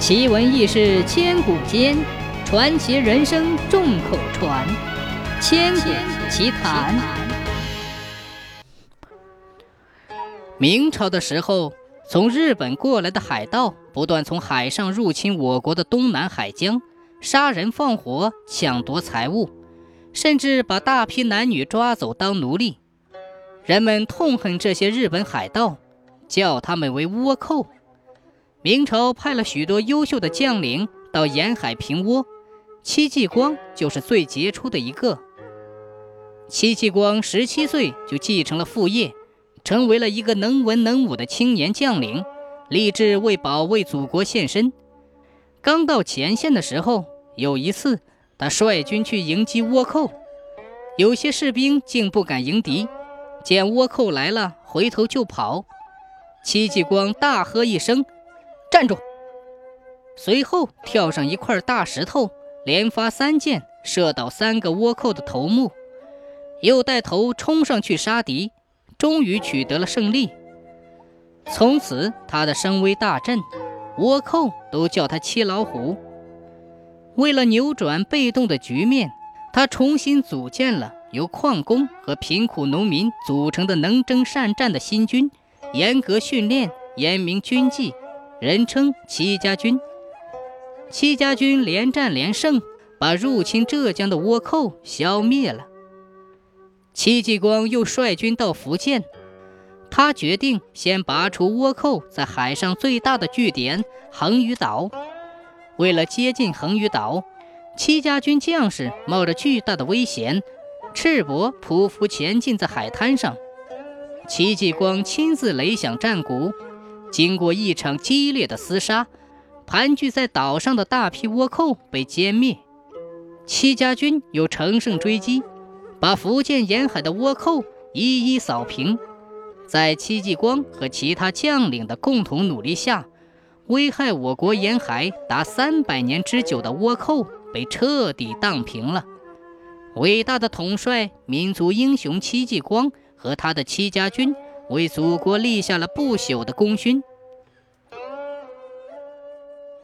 奇闻异事千古间，传奇人生众口传。千古奇谈。明朝的时候，从日本过来的海盗不断从海上入侵我国的东南海疆，杀人放火，抢夺财物，甚至把大批男女抓走当奴隶。人们痛恨这些日本海盗，叫他们为倭寇。明朝派了许多优秀的将领到沿海平倭，戚继光就是最杰出的一个。戚继光十七岁就继承了父业，成为了一个能文能武的青年将领，立志为保卫祖国献身。刚到前线的时候，有一次他率军去迎击倭寇，有些士兵竟不敢迎敌，见倭寇来了，回头就跑。戚继光大喝一声。站住！随后跳上一块大石头，连发三箭，射倒三个倭寇的头目，又带头冲上去杀敌，终于取得了胜利。从此，他的声威大振，倭寇都叫他七老虎。为了扭转被动的局面，他重新组建了由矿工和贫苦农民组成的能征善战的新军，严格训练，严明军纪。人称戚家军。戚家军连战连胜，把入侵浙江的倭寇消灭了。戚继光又率军到福建，他决定先拔除倭寇在海上最大的据点横屿岛。为了接近横屿岛，戚家军将士冒着巨大的危险，赤膊匍匐前进在海滩上。戚继光亲自擂响战鼓。经过一场激烈的厮杀，盘踞在岛上的大批倭寇被歼灭。戚家军又乘胜追击，把福建沿海的倭寇一一扫平。在戚继光和其他将领的共同努力下，危害我国沿海达三百年之久的倭寇被彻底荡平了。伟大的统帅、民族英雄戚继光和他的戚家军。为祖国立下了不朽的功勋。